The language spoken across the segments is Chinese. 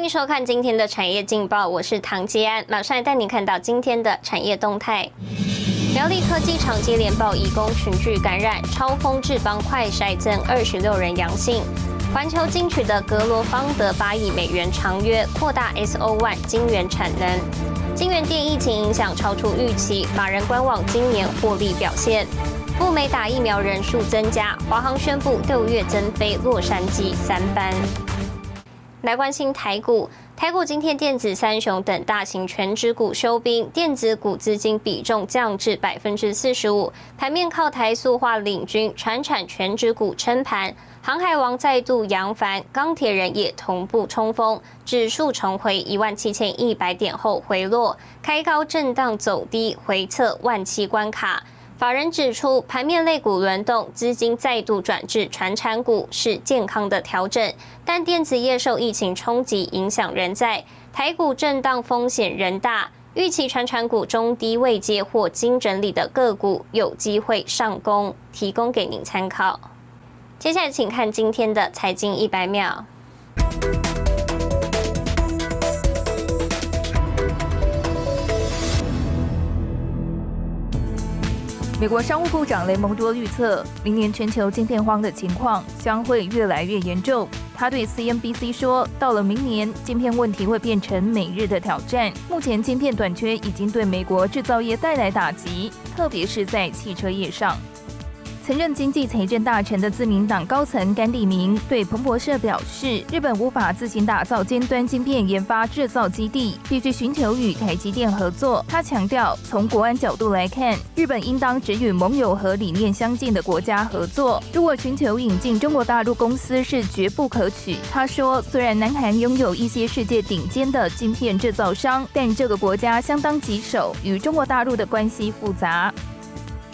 欢迎收看今天的产业劲报，我是唐吉安，马上带您看到今天的产业动态。苗栗科技厂接连报乙工群聚感染，超风智邦快筛增二十六人阳性。环球金取的格罗方得八亿美元长约，扩大 SO One 晶圆产能。晶圆店疫情影响超出预期，法人观望今年获利表现。赴美打疫苗人数增加，华航宣布六月增飞洛杉矶三班。来关心台股。台股今天电子三雄等大型全指股收兵，电子股资金比重降至百分之四十五。盘面靠台塑化领军，船产全指股撑盘，航海王再度扬帆，钢铁人也同步冲锋，指数重回一万七千一百点后回落，开高震荡走低，回测万七关卡。法人指出，盘面类股轮动，资金再度转至传产股是健康的调整，但电子业受疫情冲击影响仍在，台股震荡风险仍大，预期传产股中低位接或经整理的个股有机会上攻，提供给您参考。接下来请看今天的财经一百秒。美国商务部长雷蒙多预测，明年全球晶片荒的情况将会越来越严重。他对 CNBC 说：“到了明年，晶片问题会变成每日的挑战。目前，晶片短缺已经对美国制造业带来打击，特别是在汽车业上。”曾任经济财政大臣的自民党高层甘地明对彭博社表示：“日本无法自行打造尖端晶片研发制造基地，必须寻求与台积电合作。”他强调，从国安角度来看，日本应当只与盟友和理念相近的国家合作。如果寻求引进中国大陆公司是绝不可取。他说：“虽然南韩拥有一些世界顶尖的晶片制造商，但这个国家相当棘手，与中国大陆的关系复杂。”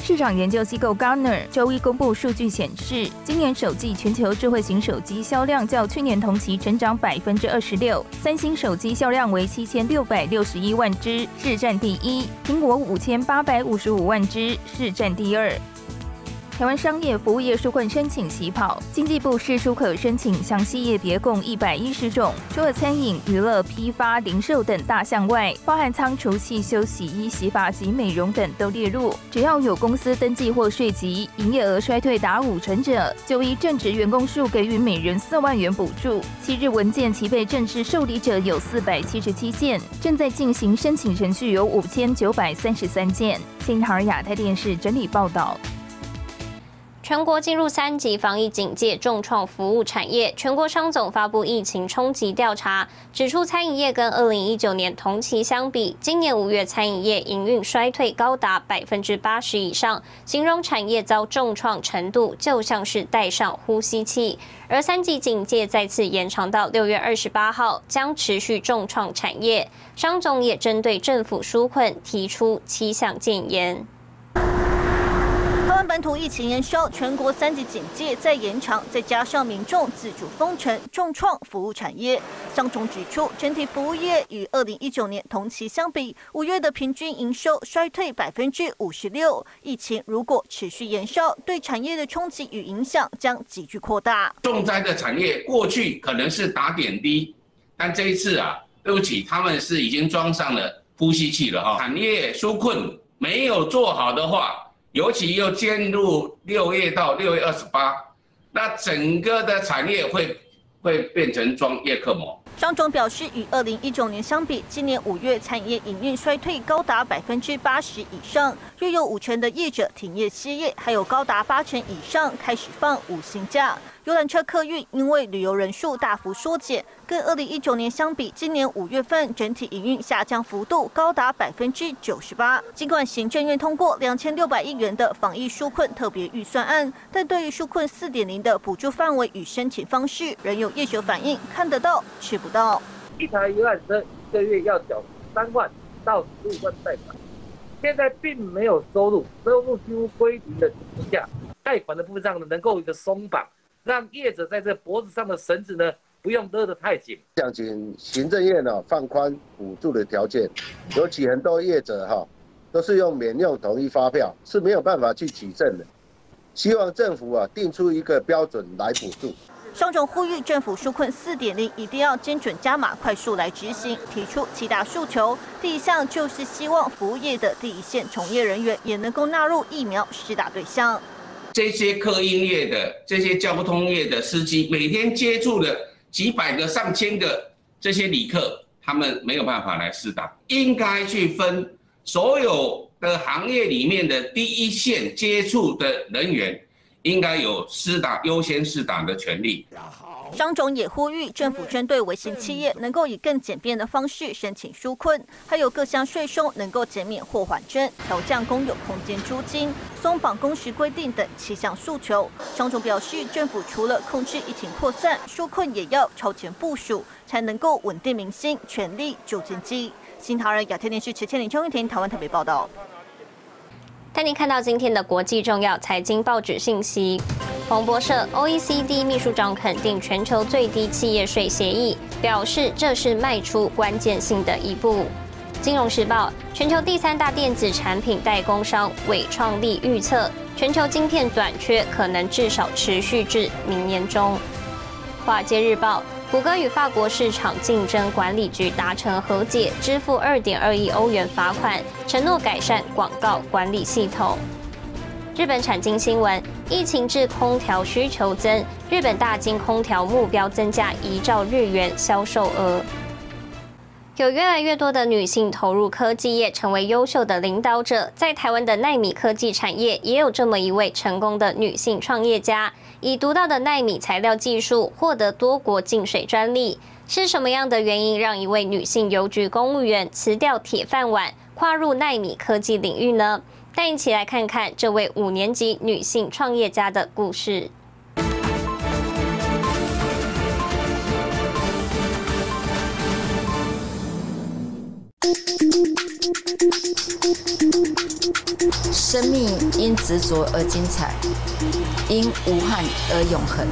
市场研究机构 Gartner 周一公布数据显示，今年首季全球智慧型手机销量较去年同期成长百分之二十六。三星手机销量为七千六百六十一万只，市占第一；苹果五千八百五十五万只，市占第二。台湾商业服务业纾困申请起跑，经济部市纾可申请详细业别共一百一十种，除了餐饮、娱乐、批发、零售等大项外，包含仓储、汽修、洗衣、洗发及美容等都列入。只要有公司登记或税籍，营业额衰退达五成者，就依正职员工数给予每人四万元补助。七日文件齐备正式受理者有四百七十七件，正在进行申请程序有五千九百三十三件。新唐尔亚太电视整理报道。全国进入三级防疫警戒，重创服务产业。全国商总发布疫情冲击调查，指出餐饮业跟二零一九年同期相比，今年五月餐饮业营运衰退高达百分之八十以上，形容产业遭重创程度就像是戴上呼吸器。而三级警戒再次延长到六月二十八号，将持续重创产业。商总也针对政府纾困提出七项建言。本土疫情延烧，全国三级警戒再延长，再加上民众自主封城，重创服务产业。商总指出，整体服务业与二零一九年同期相比，五月的平均营收衰退百分之五十六。疫情如果持续延烧，对产业的冲击与影响将急剧扩大。重灾的产业过去可能是打点滴，但这一次啊，对不起，他们是已经装上了呼吸器了哈。产业纾困没有做好的话。尤其又进入六月到六月二十八，那整个的产业会会变成装叶克膜。张总表示，与二零一九年相比，今年五月产业营运衰退高达百分之八十以上，约有五成的业者停业歇业，还有高达八成以上开始放五星假。游览车客运因为旅游人数大幅缩减，跟二零一九年相比，今年五月份整体营运下降幅度高达百分之九十八。尽管行政院通过两千六百亿元的防疫纾困特别预算案，但对于纾困四点零的补助范围与申请方式，仍有业者反映看得到吃不到。一台游览车一个月要缴三万到十五万贷款，现在并没有收入，收入几乎归零的情况下，贷款的部分上呢能够一个松绑。让业者在这脖子上的绳子呢，不用勒得太紧。想请行政院呢放宽补助的条件，尤其很多业者哈，都是用免用统一发票，是没有办法去取证的。希望政府啊定出一个标准来补助。商总呼吁政府纾困四点零一定要精准加码，快速来执行，提出七大诉求。第一项就是希望服务业的第一线从业人员也能够纳入疫苗施打对象。这些客运业的、这些交通业的司机，每天接触的几百个、上千个这些旅客，他们没有办法来试打，应该去分所有的行业里面的第一线接触的人员。应该有施打优先施打的权利。张总也呼吁政府针对微型企业能够以更简便的方式申请纾困，还有各项税收能够减免或缓征、调降公有空间租金、松绑工时规定等七项诉求。张总表示，政府除了控制疫情扩散，纾困也要超前部署，才能够稳定民心，全力救经济。新唐人亚太电视池千里邱玉婷台湾特别报道。带您看到今天的国际重要财经报纸信息。彭博社，OECD 秘书长肯定全球最低企业税协议，表示这是迈出关键性的一步。金融时报，全球第三大电子产品代工商伟创力预测，全球晶片短缺可能至少持续至明年中。华尔街日报。谷歌与法国市场竞争管理局达成和解，支付二点二亿欧元罚款，承诺改善广告管理系统。日本产经新闻：疫情致空调需求增，日本大金空调目标增加一兆日元销售额。有越来越多的女性投入科技业，成为优秀的领导者。在台湾的奈米科技产业，也有这么一位成功的女性创业家。以独到的纳米材料技术获得多国净水专利，是什么样的原因让一位女性邮局公务员辞掉铁饭碗，跨入纳米科技领域呢？带一起来看看这位五年级女性创业家的故事。生命因执着而精彩，因无憾而永恒。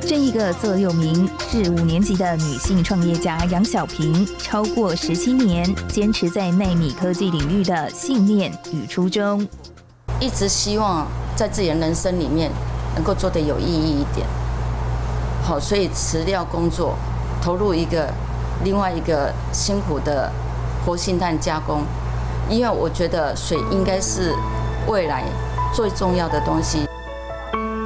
这一个座右铭是五年级的女性创业家杨小平超过十七年坚持在纳米科技领域的信念与初衷。一直希望在自己的人生里面能够做得有意义一点。好，所以辞掉工作，投入一个另外一个辛苦的活性炭加工。因为我觉得水应该是未来最重要的东西。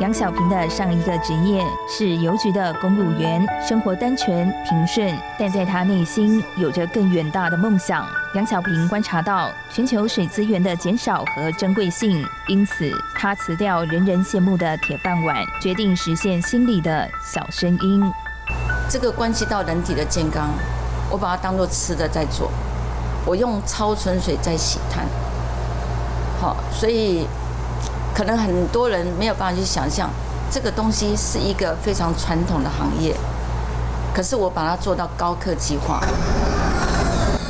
杨小平的上一个职业是邮局的公务员，生活单纯平顺，但在他内心有着更远大的梦想。杨小平观察到全球水资源的减少和珍贵性，因此他辞掉人人羡慕的铁饭碗，决定实现心里的小声音。这个关系到人体的健康，我把它当做吃的在做。我用超纯水在洗碳，好，所以可能很多人没有办法去想象，这个东西是一个非常传统的行业，可是我把它做到高科技化。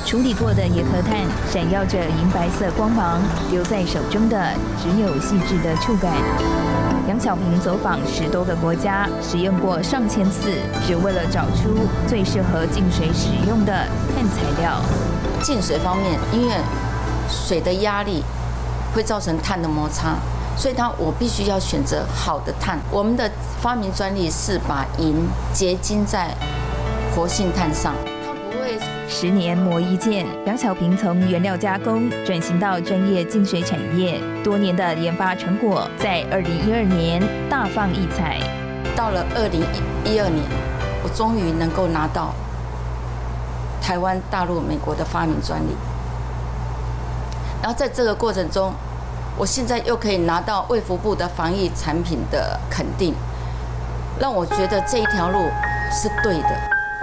处理过的野核炭闪耀着银白色光芒，留在手中的只有细致的触感。杨小平走访十多个国家，使用过上千次，只为了找出最适合净水使用的碳材料。净水方面，因为水的压力会造成碳的摩擦，所以它我必须要选择好的碳。我们的发明专利是把银结晶在活性炭上，它不会十年磨一剑。杨小平从原料加工转型到专业净水产业，多年的研发成果在二零一二年大放异彩。到了二零一一二年，我终于能够拿到。台湾、大陆、美国的发明专利，然后在这个过程中，我现在又可以拿到卫福部的防疫产品的肯定，让我觉得这一条路是对的。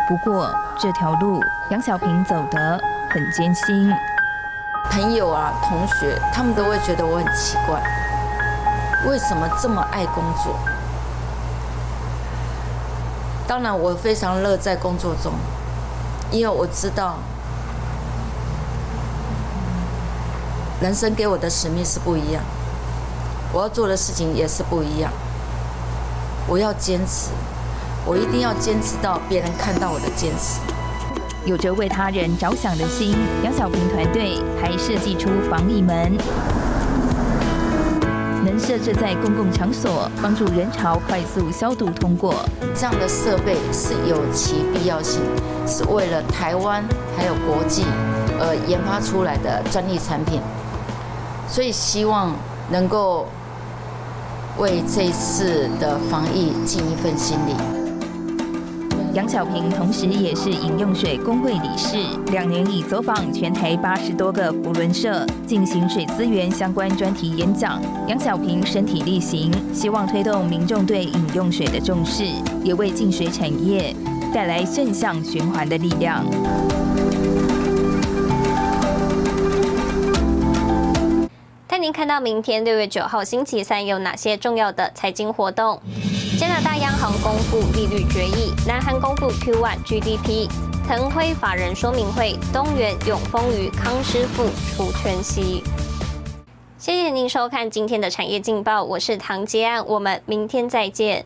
不过这条路杨小平走得很艰辛，朋友啊、同学他们都会觉得我很奇怪，为什么这么爱工作？当然，我非常乐在工作中。因为我知道，人生给我的使命是不一样，我要做的事情也是不一样。我要坚持，我一定要坚持到别人看到我的坚持。有着为他人着想的心，杨小平团队还设计出防疫门。能设置在公共场所，帮助人潮快速消毒通过。这样的设备是有其必要性，是为了台湾还有国际而研发出来的专利产品，所以希望能够为这次的防疫尽一份心力。杨小平同时也是饮用水工会理事，两年已走访全台八十多个福轮社，进行水资源相关专题演讲。杨小平身体力行，希望推动民众对饮用水的重视，也为净水产业带来正向循环的力量。带您看到明天六月九号星期三有哪些重要的财经活动。加拿大央行公布利率决议，南韩公布 Q1 GDP，腾辉法人说明会，东元永丰于康师傅出全席。谢谢您收看今天的产业劲报，我是唐杰安，我们明天再见。